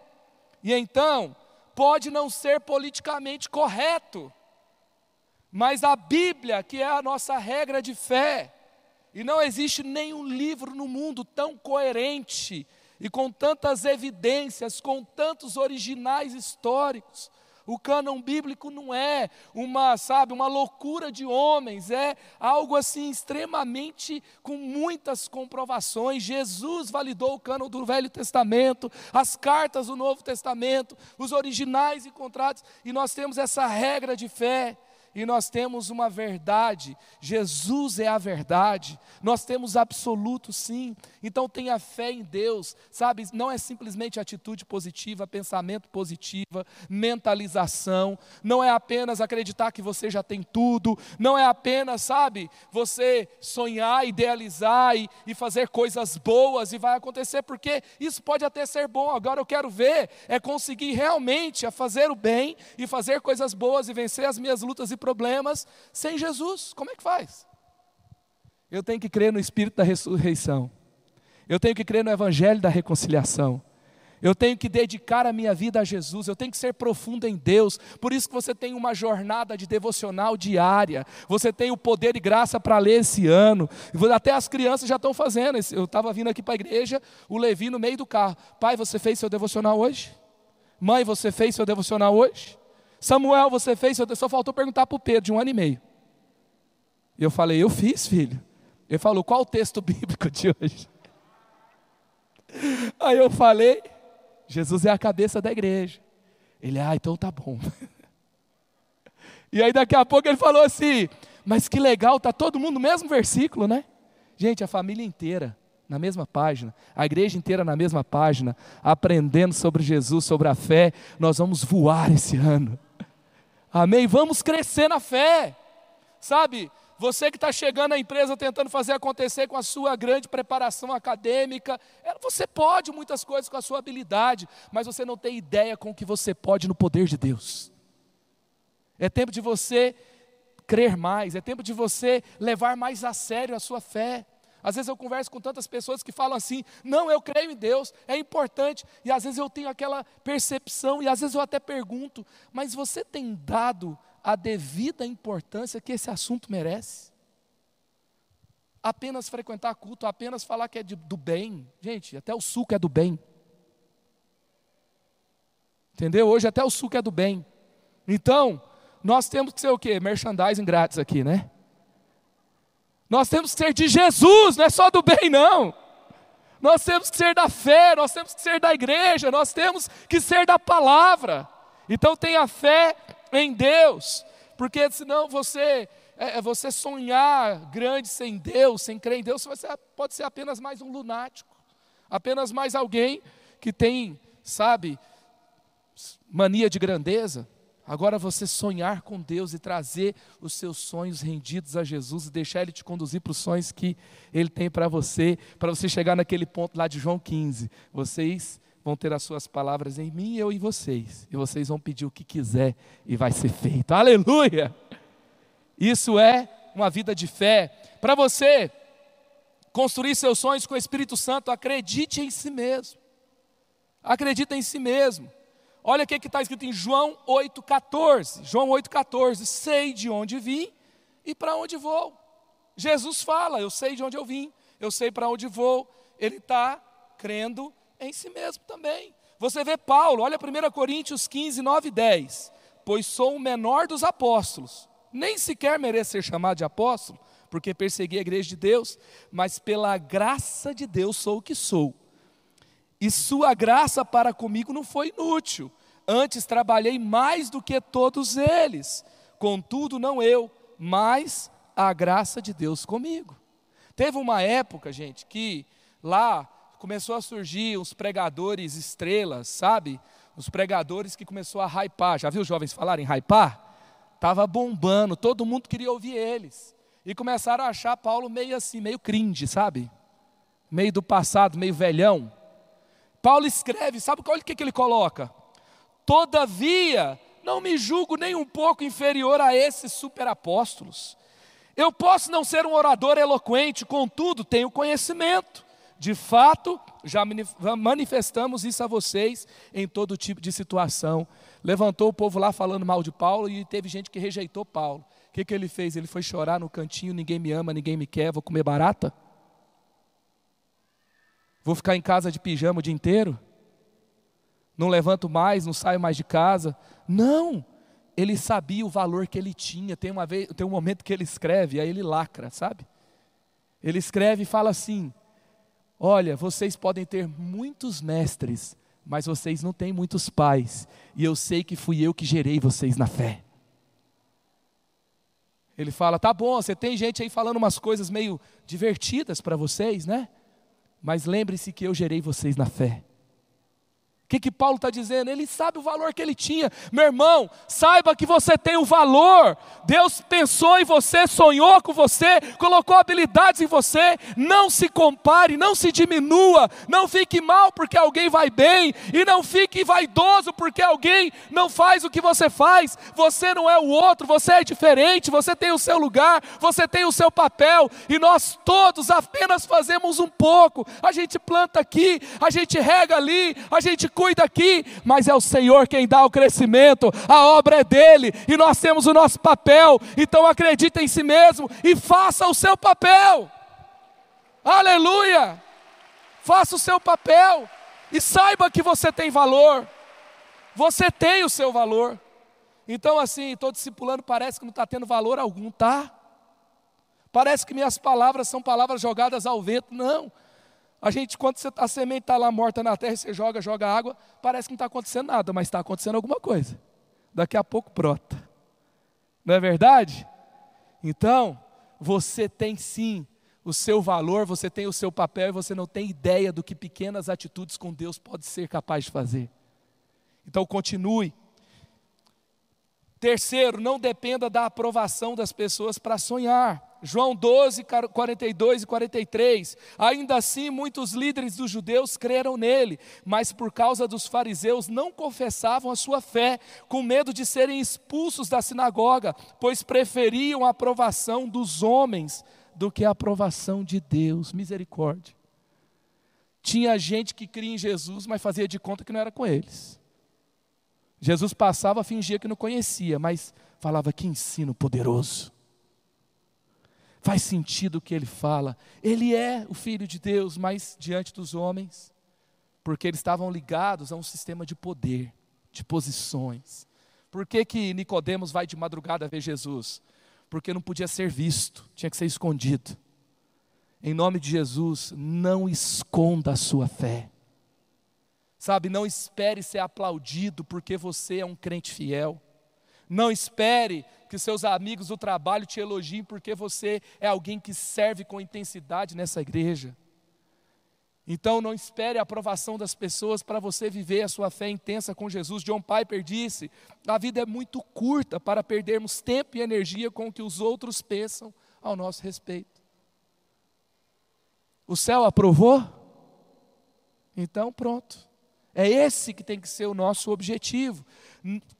e então, pode não ser politicamente correto, mas a Bíblia, que é a nossa regra de fé, e não existe nenhum livro no mundo tão coerente e com tantas evidências, com tantos originais históricos. O cânon bíblico não é uma, sabe, uma loucura de homens, é algo assim extremamente com muitas comprovações. Jesus validou o cânon do Velho Testamento, as cartas do Novo Testamento, os originais encontrados, e nós temos essa regra de fé e nós temos uma verdade, Jesus é a verdade, nós temos absoluto sim, então tenha fé em Deus, sabe? Não é simplesmente atitude positiva, pensamento positiva, mentalização, não é apenas acreditar que você já tem tudo, não é apenas, sabe, você sonhar, idealizar e, e fazer coisas boas e vai acontecer, porque isso pode até ser bom, agora eu quero ver, é conseguir realmente a fazer o bem e fazer coisas boas e vencer as minhas lutas e sem Jesus. Como é que faz? Eu tenho que crer no Espírito da ressurreição. Eu tenho que crer no Evangelho da reconciliação. Eu tenho que dedicar a minha vida a Jesus, eu tenho que ser profundo em Deus. Por isso que você tem uma jornada de devocional diária. Você tem o poder e graça para ler esse ano. Até as crianças já estão fazendo. Eu estava vindo aqui para a igreja, o Levi no meio do carro. Pai, você fez seu devocional hoje? Mãe, você fez seu devocional hoje? Samuel, você fez Só faltou perguntar para o Pedro, de um ano e meio. E eu falei, eu fiz, filho. Ele falou, qual o texto bíblico de hoje? Aí eu falei, Jesus é a cabeça da igreja. Ele, ah, então tá bom. E aí daqui a pouco ele falou assim, mas que legal, tá todo mundo no mesmo versículo, né? Gente, a família inteira na mesma página, a igreja inteira na mesma página, aprendendo sobre Jesus, sobre a fé, nós vamos voar esse ano. Amém? Vamos crescer na fé. Sabe, você que está chegando à empresa tentando fazer acontecer com a sua grande preparação acadêmica, é, você pode muitas coisas com a sua habilidade, mas você não tem ideia com o que você pode no poder de Deus. É tempo de você crer mais, é tempo de você levar mais a sério a sua fé. Às vezes eu converso com tantas pessoas que falam assim: não, eu creio em Deus, é importante. E às vezes eu tenho aquela percepção, e às vezes eu até pergunto: mas você tem dado a devida importância que esse assunto merece? Apenas frequentar culto, apenas falar que é de, do bem. Gente, até o suco é do bem. Entendeu? Hoje até o suco é do bem. Então, nós temos que ser o quê? Merchandising grátis aqui, né? Nós temos que ser de Jesus, não é só do bem, não. Nós temos que ser da fé, nós temos que ser da igreja, nós temos que ser da palavra. Então tenha fé em Deus, porque senão você é, é você sonhar grande sem Deus, sem crer em Deus, você pode ser apenas mais um lunático, apenas mais alguém que tem, sabe, mania de grandeza. Agora você sonhar com Deus e trazer os seus sonhos rendidos a Jesus e deixar Ele te conduzir para os sonhos que Ele tem para você, para você chegar naquele ponto lá de João 15. Vocês vão ter as suas palavras em mim, eu em vocês, e vocês vão pedir o que quiser e vai ser feito. Aleluia! Isso é uma vida de fé. Para você construir seus sonhos com o Espírito Santo, acredite em si mesmo. Acredite em si mesmo. Olha o que está escrito em João 8,14. João 8,14. Sei de onde vim e para onde vou. Jesus fala: Eu sei de onde eu vim, eu sei para onde vou. Ele está crendo em si mesmo também. Você vê Paulo, olha 1 Coríntios 15, 9 e 10. Pois sou o menor dos apóstolos, nem sequer mereço ser chamado de apóstolo, porque persegui a igreja de Deus, mas pela graça de Deus sou o que sou. E sua graça para comigo não foi inútil, Antes trabalhei mais do que todos eles. Contudo, não eu, mas a graça de Deus comigo. Teve uma época, gente, que lá começou a surgir os pregadores estrelas, sabe? Os pregadores que começou a hypar. Já viu os jovens falarem hypar? Tava bombando, todo mundo queria ouvir eles. E começaram a achar Paulo meio assim, meio cringe, sabe? Meio do passado, meio velhão. Paulo escreve, sabe olha o que, que ele coloca? Todavia, não me julgo nem um pouco inferior a esses superapóstolos. Eu posso não ser um orador eloquente, contudo, tenho conhecimento. De fato, já manifestamos isso a vocês em todo tipo de situação. Levantou o povo lá falando mal de Paulo e teve gente que rejeitou Paulo. O que, que ele fez? Ele foi chorar no cantinho: ninguém me ama, ninguém me quer, vou comer barata? Vou ficar em casa de pijama o dia inteiro? não levanto mais, não saio mais de casa. Não, ele sabia o valor que ele tinha. Tem, uma vez, tem um momento que ele escreve, aí ele lacra, sabe? Ele escreve e fala assim: Olha, vocês podem ter muitos mestres, mas vocês não têm muitos pais, e eu sei que fui eu que gerei vocês na fé. Ele fala: Tá bom, você tem gente aí falando umas coisas meio divertidas para vocês, né? Mas lembre-se que eu gerei vocês na fé. O que, que Paulo está dizendo? Ele sabe o valor que ele tinha. Meu irmão, saiba que você tem o um valor. Deus pensou em você, sonhou com você, colocou habilidades em você. Não se compare, não se diminua. Não fique mal porque alguém vai bem. E não fique vaidoso porque alguém não faz o que você faz. Você não é o outro, você é diferente. Você tem o seu lugar, você tem o seu papel. E nós todos apenas fazemos um pouco. A gente planta aqui, a gente rega ali, a gente cuida aqui, mas é o Senhor quem dá o crescimento, a obra é dele e nós temos o nosso papel. Então acredite em si mesmo e faça o seu papel. Aleluia! Faça o seu papel e saiba que você tem valor. Você tem o seu valor. Então, assim, estou discipulando, parece que não está tendo valor algum, tá? Parece que minhas palavras são palavras jogadas ao vento. Não. A gente, quando você, a semente está lá morta na terra, você joga, joga água, parece que não está acontecendo nada, mas está acontecendo alguma coisa. Daqui a pouco brota. Não é verdade? Então, você tem sim o seu valor, você tem o seu papel e você não tem ideia do que pequenas atitudes com Deus pode ser capaz de fazer. Então continue. Terceiro, não dependa da aprovação das pessoas para sonhar. João 12, 42 e 43. Ainda assim, muitos líderes dos judeus creram nele, mas por causa dos fariseus não confessavam a sua fé, com medo de serem expulsos da sinagoga, pois preferiam a aprovação dos homens do que a aprovação de Deus. Misericórdia. Tinha gente que cria em Jesus, mas fazia de conta que não era com eles. Jesus passava, fingia que não conhecia, mas falava que ensino poderoso. Faz sentido o que ele fala. Ele é o filho de Deus, mas diante dos homens, porque eles estavam ligados a um sistema de poder, de posições. Por que que Nicodemos vai de madrugada ver Jesus? porque não podia ser visto, tinha que ser escondido. Em nome de Jesus, não esconda a sua fé. Sabe, não espere ser aplaudido porque você é um crente fiel. Não espere que seus amigos do trabalho te elogiem porque você é alguém que serve com intensidade nessa igreja. Então não espere a aprovação das pessoas para você viver a sua fé intensa com Jesus. John Piper disse: a vida é muito curta para perdermos tempo e energia com o que os outros pensam ao nosso respeito. O céu aprovou? Então pronto. É esse que tem que ser o nosso objetivo.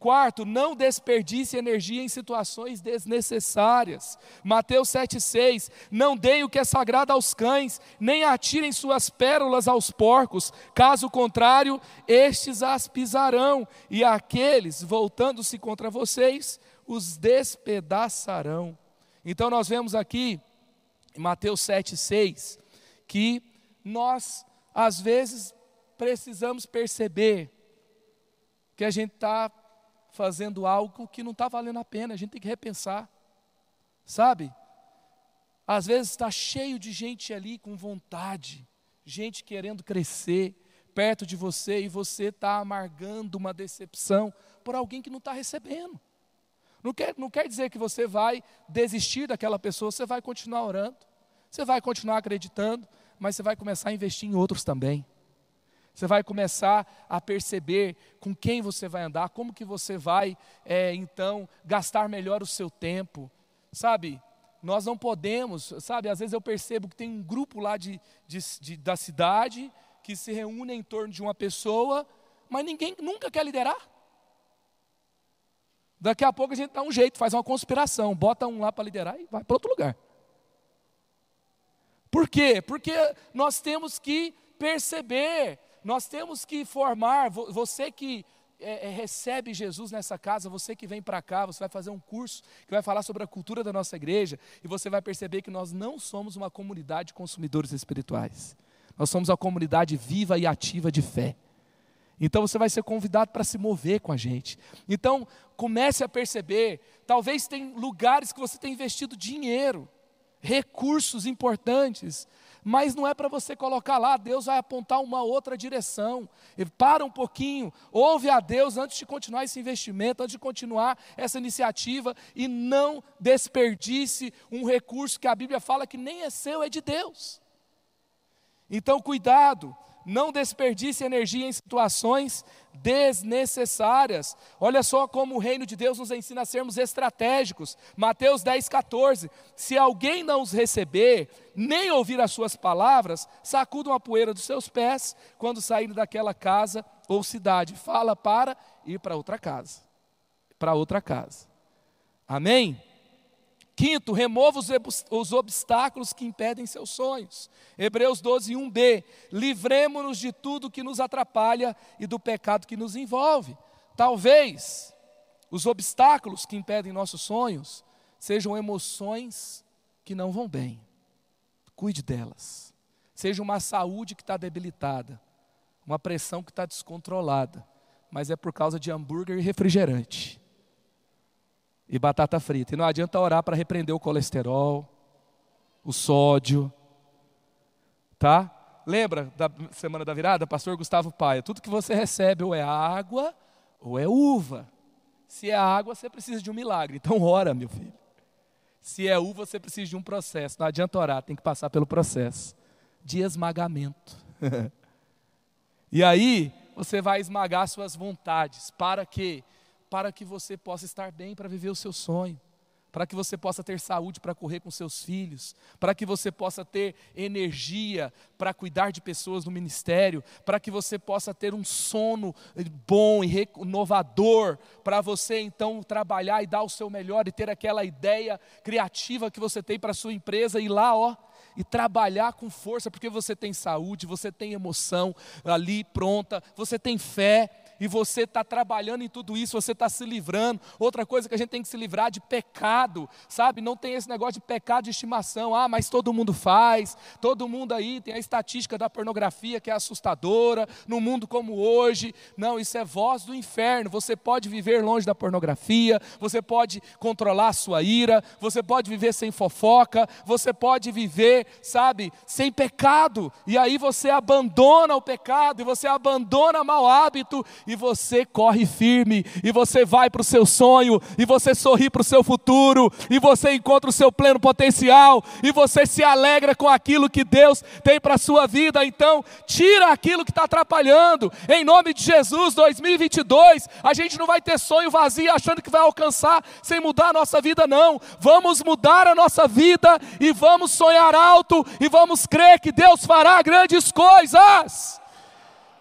Quarto, não desperdice energia em situações desnecessárias. Mateus 7,6: Não deem o que é sagrado aos cães, nem atirem suas pérolas aos porcos, caso contrário, estes as pisarão, e aqueles, voltando-se contra vocês, os despedaçarão. Então nós vemos aqui, em Mateus 7,6, que nós, às vezes, precisamos perceber que a gente está fazendo algo que não está valendo a pena, a gente tem que repensar, sabe? Às vezes está cheio de gente ali com vontade, gente querendo crescer perto de você e você está amargando uma decepção por alguém que não está recebendo. Não quer, não quer dizer que você vai desistir daquela pessoa, você vai continuar orando, você vai continuar acreditando, mas você vai começar a investir em outros também. Você vai começar a perceber com quem você vai andar, como que você vai, é, então, gastar melhor o seu tempo. Sabe, nós não podemos, sabe, às vezes eu percebo que tem um grupo lá de, de, de, da cidade que se reúne em torno de uma pessoa, mas ninguém nunca quer liderar. Daqui a pouco a gente dá um jeito, faz uma conspiração, bota um lá para liderar e vai para outro lugar. Por quê? Porque nós temos que perceber nós temos que formar, você que é, é, recebe Jesus nessa casa, você que vem para cá, você vai fazer um curso que vai falar sobre a cultura da nossa igreja e você vai perceber que nós não somos uma comunidade de consumidores espirituais. Nós somos uma comunidade viva e ativa de fé. Então você vai ser convidado para se mover com a gente. Então comece a perceber, talvez tem lugares que você tem investido dinheiro, recursos importantes, mas não é para você colocar lá, Deus vai apontar uma outra direção. E para um pouquinho, ouve a Deus antes de continuar esse investimento, antes de continuar essa iniciativa e não desperdice um recurso que a Bíblia fala que nem é seu, é de Deus. Então, cuidado, não desperdice energia em situações desnecessárias. Olha só como o reino de Deus nos ensina a sermos estratégicos. Mateus 10, 14. Se alguém não os receber, nem ouvir as suas palavras, sacudam a poeira dos seus pés quando saírem daquela casa ou cidade. Fala para ir para outra casa. Para outra casa. Amém? Quinto, remova os obstáculos que impedem seus sonhos. Hebreus 12, 1b. Livremos-nos de tudo que nos atrapalha e do pecado que nos envolve. Talvez os obstáculos que impedem nossos sonhos sejam emoções que não vão bem. Cuide delas. Seja uma saúde que está debilitada, uma pressão que está descontrolada, mas é por causa de hambúrguer e refrigerante e batata frita. E não adianta orar para repreender o colesterol, o sódio, tá? Lembra da semana da virada, pastor Gustavo Paia? Tudo que você recebe ou é água ou é uva. Se é água, você precisa de um milagre. Então ora, meu filho. Se é uva, você precisa de um processo. Não adianta orar, tem que passar pelo processo de esmagamento. e aí, você vai esmagar suas vontades. Para quê? Para que você possa estar bem para viver o seu sonho para que você possa ter saúde para correr com seus filhos, para que você possa ter energia para cuidar de pessoas no ministério, para que você possa ter um sono bom e renovador, para você então trabalhar e dar o seu melhor e ter aquela ideia criativa que você tem para a sua empresa e lá, ó, e trabalhar com força, porque você tem saúde, você tem emoção ali pronta, você tem fé, e você está trabalhando em tudo isso, você está se livrando. Outra coisa que a gente tem que se livrar de pecado, sabe? Não tem esse negócio de pecado de estimação. Ah, mas todo mundo faz, todo mundo aí tem a estatística da pornografia que é assustadora, no mundo como hoje. Não, isso é voz do inferno. Você pode viver longe da pornografia, você pode controlar a sua ira, você pode viver sem fofoca, você pode viver, sabe, sem pecado. E aí você abandona o pecado, e você abandona mau hábito, e você corre firme, e você vai para o seu sonho, e você sorri para o seu futuro, e você encontra o seu pleno potencial, e você se alegra com aquilo que Deus tem para a sua vida. Então, tira aquilo que está atrapalhando, em nome de Jesus, 2022, a gente não vai ter sonho vazio achando que vai alcançar sem mudar a nossa vida, não. Vamos mudar a nossa vida e vamos sonhar alto e vamos crer que Deus fará grandes coisas.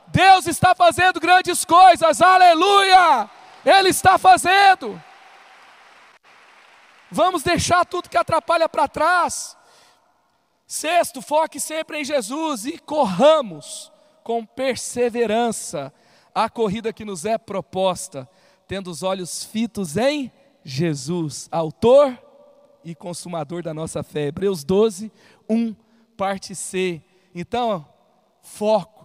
Deus está fazendo grandes coisas, aleluia! Ele está fazendo. Vamos deixar tudo que atrapalha para trás. Sexto, foque sempre em Jesus e corramos com perseverança a corrida que nos é proposta, tendo os olhos fitos em Jesus, autor e consumador da nossa fé. Hebreus 12, 1, parte C. Então, foco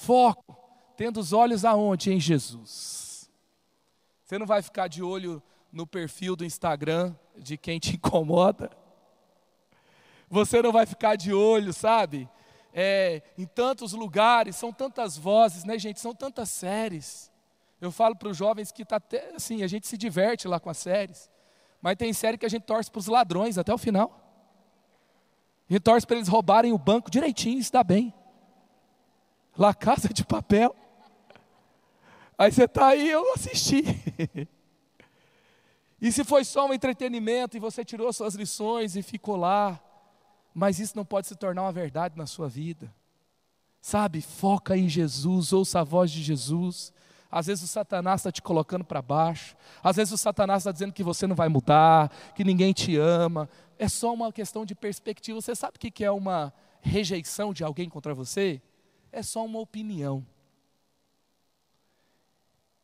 Foco, tendo os olhos aonde? Em Jesus. Você não vai ficar de olho no perfil do Instagram de quem te incomoda. Você não vai ficar de olho, sabe? É, em tantos lugares, são tantas vozes, né, gente? São tantas séries. Eu falo para os jovens que tá até assim, a gente se diverte lá com as séries. Mas tem série que a gente torce para os ladrões até o final. A gente torce para eles roubarem o banco direitinho, dá bem. La Casa de Papel. Aí você está aí, eu assisti. e se foi só um entretenimento e você tirou suas lições e ficou lá, mas isso não pode se tornar uma verdade na sua vida. Sabe, foca em Jesus, ouça a voz de Jesus. Às vezes o Satanás está te colocando para baixo, às vezes o Satanás está dizendo que você não vai mudar, que ninguém te ama. É só uma questão de perspectiva. Você sabe o que é uma rejeição de alguém contra você? É só uma opinião.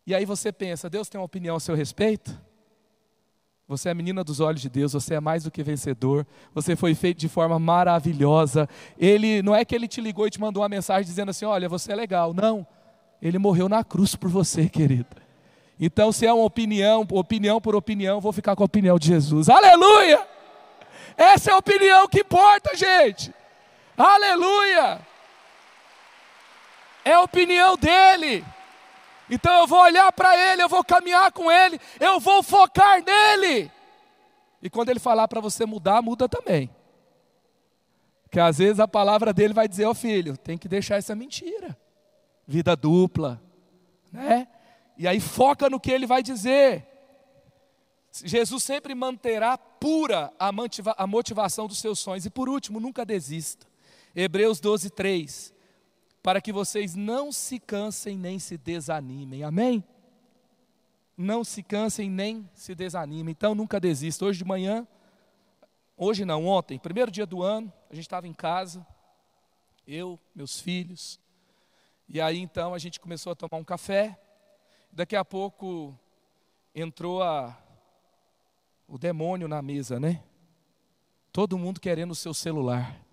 E aí você pensa, Deus tem uma opinião a seu respeito? Você é menina dos olhos de Deus, você é mais do que vencedor, você foi feito de forma maravilhosa. Ele não é que ele te ligou e te mandou uma mensagem dizendo assim: "Olha, você é legal". Não. Ele morreu na cruz por você, querida. Então, se é uma opinião, opinião por opinião, vou ficar com a opinião de Jesus. Aleluia! Essa é a opinião que importa, gente. Aleluia! É a opinião dele. Então eu vou olhar para ele, eu vou caminhar com ele, eu vou focar nele. E quando ele falar para você mudar, muda também. Porque às vezes a palavra dele vai dizer, ó oh, filho, tem que deixar essa mentira. Vida dupla, né? E aí foca no que ele vai dizer. Jesus sempre manterá pura a, a motivação dos seus sonhos. E por último, nunca desista. Hebreus 12, 3 para que vocês não se cansem nem se desanimem. Amém? Não se cansem nem se desanimem. Então nunca desista. Hoje de manhã, hoje não, ontem, primeiro dia do ano, a gente estava em casa, eu, meus filhos, e aí então a gente começou a tomar um café. Daqui a pouco entrou a, o demônio na mesa, né? Todo mundo querendo o seu celular.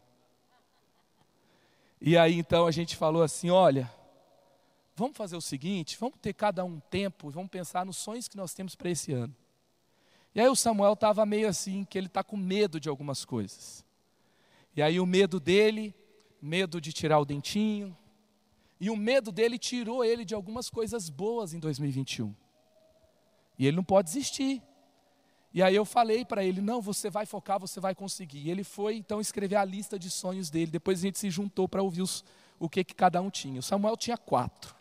E aí então a gente falou assim: olha, vamos fazer o seguinte, vamos ter cada um tempo, vamos pensar nos sonhos que nós temos para esse ano. E aí o Samuel estava meio assim, que ele está com medo de algumas coisas. E aí o medo dele, medo de tirar o dentinho, e o medo dele tirou ele de algumas coisas boas em 2021. E ele não pode desistir. E aí eu falei para ele: não, você vai focar, você vai conseguir. E ele foi então escrever a lista de sonhos dele. Depois a gente se juntou para ouvir os, o que, que cada um tinha. O Samuel tinha quatro.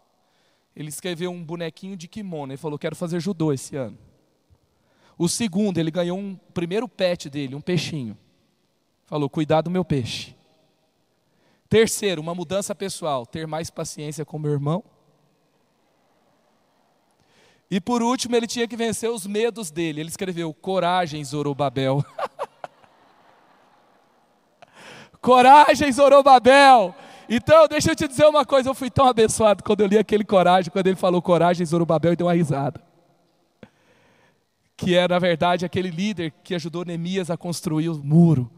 Ele escreveu um bonequinho de kimono. Ele falou: quero fazer judô esse ano. O segundo, ele ganhou um primeiro pet dele, um peixinho. Falou: cuidado do meu peixe. Terceiro, uma mudança pessoal, ter mais paciência com meu irmão. E por último, ele tinha que vencer os medos dele. Ele escreveu: Coragem, Zorobabel. coragem, Zorobabel. Então, deixa eu te dizer uma coisa: eu fui tão abençoado quando eu li aquele coragem, quando ele falou coragem, Zorobabel, e deu uma risada. Que é, na verdade, aquele líder que ajudou Neemias a construir o muro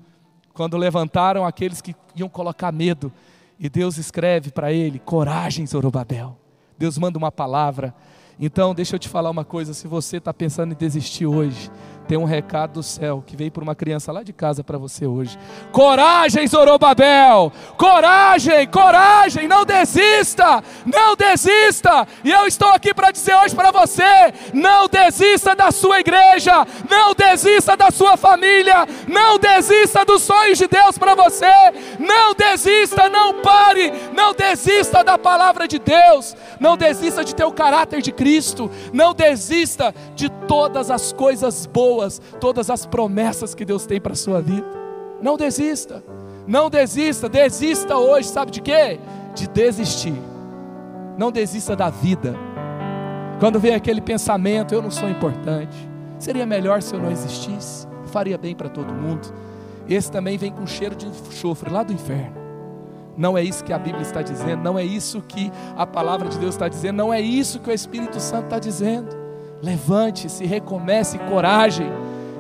quando levantaram aqueles que iam colocar medo. E Deus escreve para ele: coragem, Zorobabel. Deus manda uma palavra. Então, deixa eu te falar uma coisa: se você está pensando em desistir hoje, tem um recado do céu que veio por uma criança lá de casa para você hoje. Coragem, Zorobabel! Coragem, coragem, não desista! Não desista! E eu estou aqui para dizer hoje para você: não desista da sua igreja, não desista da sua família, não desista dos sonhos de Deus para você, não desista, não pare, não desista da palavra de Deus, não desista de ter o caráter de Cristo, não desista de todas as coisas boas todas as promessas que Deus tem para a sua vida. Não desista, não desista, desista hoje, sabe de quê? De desistir. Não desista da vida. Quando vem aquele pensamento, eu não sou importante, seria melhor se eu não existisse, faria bem para todo mundo. Esse também vem com cheiro de enxofre lá do inferno. Não é isso que a Bíblia está dizendo, não é isso que a palavra de Deus está dizendo, não é isso que o Espírito Santo está dizendo. Levante-se, recomece coragem,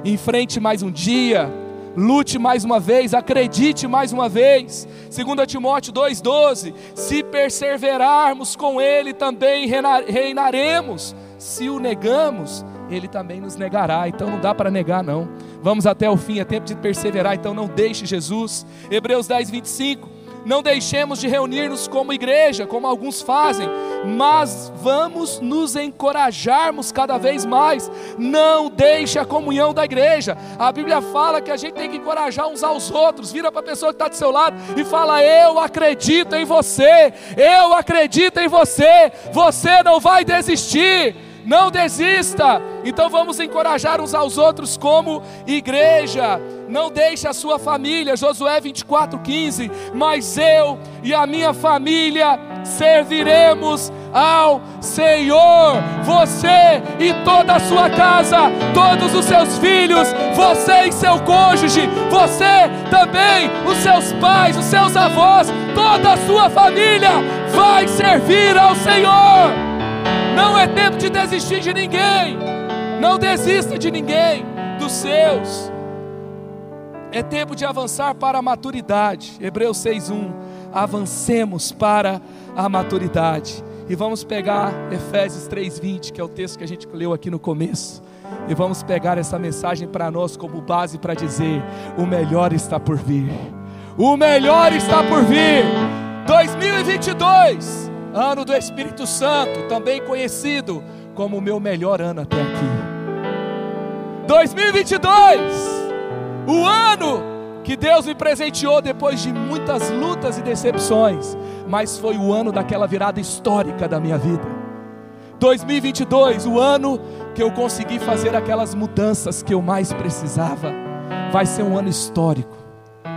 enfrente mais um dia, lute mais uma vez, acredite mais uma vez. 2 Timóteo 2,12: Se perseverarmos com Ele, também reinaremos. Se o negamos, Ele também nos negará. Então não dá para negar, não. Vamos até o fim, é tempo de perseverar, então não deixe Jesus. Hebreus 10, 25. Não deixemos de reunir-nos como igreja, como alguns fazem, mas vamos nos encorajarmos cada vez mais. Não deixe a comunhão da igreja. A Bíblia fala que a gente tem que encorajar uns aos outros. Vira para a pessoa que está do seu lado e fala: Eu acredito em você, eu acredito em você, você não vai desistir não desista. Então vamos encorajar uns aos outros como igreja. Não deixe a sua família, Josué 24:15, mas eu e a minha família serviremos ao Senhor. Você e toda a sua casa, todos os seus filhos, você e seu cônjuge, você também, os seus pais, os seus avós, toda a sua família vai servir ao Senhor. Não é tempo de desistir de ninguém. Não desista de ninguém, dos seus. É tempo de avançar para a maturidade. Hebreus 6:1. Avancemos para a maturidade. E vamos pegar Efésios 3:20, que é o texto que a gente leu aqui no começo. E vamos pegar essa mensagem para nós como base para dizer: o melhor está por vir. O melhor está por vir. 2022 ano do Espírito Santo, também conhecido como o meu melhor ano até aqui. 2022, o ano que Deus me presenteou depois de muitas lutas e decepções, mas foi o ano daquela virada histórica da minha vida. 2022, o ano que eu consegui fazer aquelas mudanças que eu mais precisava, vai ser um ano histórico,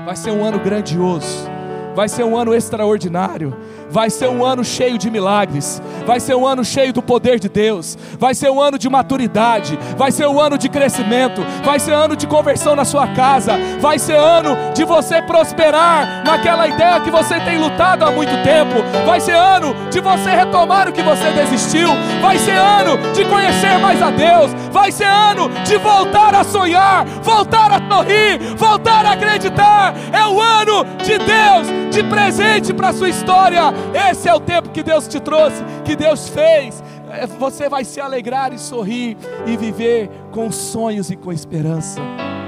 vai ser um ano grandioso, vai ser um ano extraordinário Vai ser um ano cheio de milagres, vai ser um ano cheio do poder de Deus, vai ser um ano de maturidade, vai ser um ano de crescimento, vai ser ano de conversão na sua casa, vai ser ano de você prosperar naquela ideia que você tem lutado há muito tempo, vai ser ano de você retomar o que você desistiu, vai ser ano de conhecer mais a Deus, vai ser ano de voltar a sonhar, voltar a sorrir, voltar a acreditar. É o ano de Deus, de presente para a sua história. Esse é o tempo que Deus te trouxe, que Deus fez. É, você vai se alegrar e sorrir e viver com sonhos e com esperança.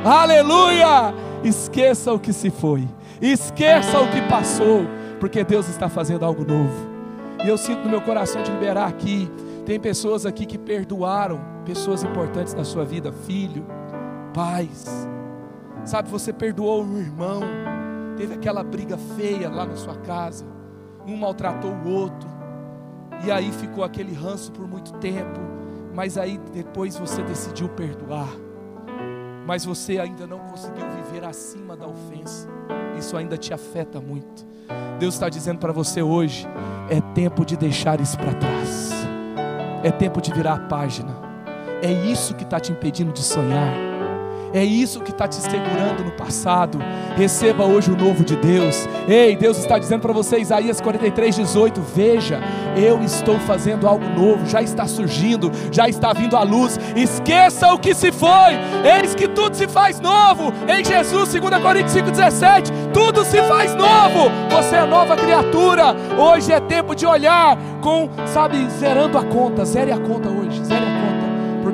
Aleluia! Esqueça o que se foi, esqueça o que passou, porque Deus está fazendo algo novo. E eu sinto no meu coração de liberar aqui. Tem pessoas aqui que perdoaram pessoas importantes na sua vida, filho, pais. Sabe, você perdoou um irmão, teve aquela briga feia lá na sua casa, um maltratou o outro, e aí ficou aquele ranço por muito tempo, mas aí depois você decidiu perdoar, mas você ainda não conseguiu viver acima da ofensa, isso ainda te afeta muito. Deus está dizendo para você hoje: é tempo de deixar isso para trás, é tempo de virar a página, é isso que está te impedindo de sonhar. É isso que está te segurando no passado. Receba hoje o novo de Deus. Ei, Deus está dizendo para você, Isaías 43, 18: Veja, eu estou fazendo algo novo, já está surgindo, já está vindo à luz. Esqueça o que se foi, eis que tudo se faz novo. Em Jesus, 2 Coríntios 5,17, tudo se faz novo. Você é nova criatura. Hoje é tempo de olhar com, sabe, zerando a conta. Zere a conta hoje, zere a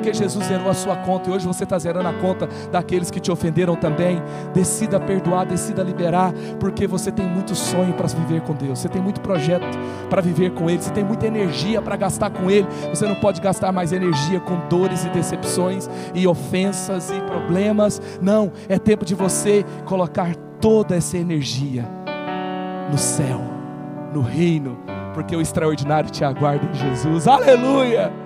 porque Jesus zerou a sua conta e hoje você está zerando a conta daqueles que te ofenderam também. Decida perdoar, decida liberar, porque você tem muito sonho para viver com Deus, você tem muito projeto para viver com Ele, você tem muita energia para gastar com Ele. Você não pode gastar mais energia com dores e decepções e ofensas e problemas. Não, é tempo de você colocar toda essa energia no céu, no reino, porque o extraordinário te aguarda em Jesus. Aleluia!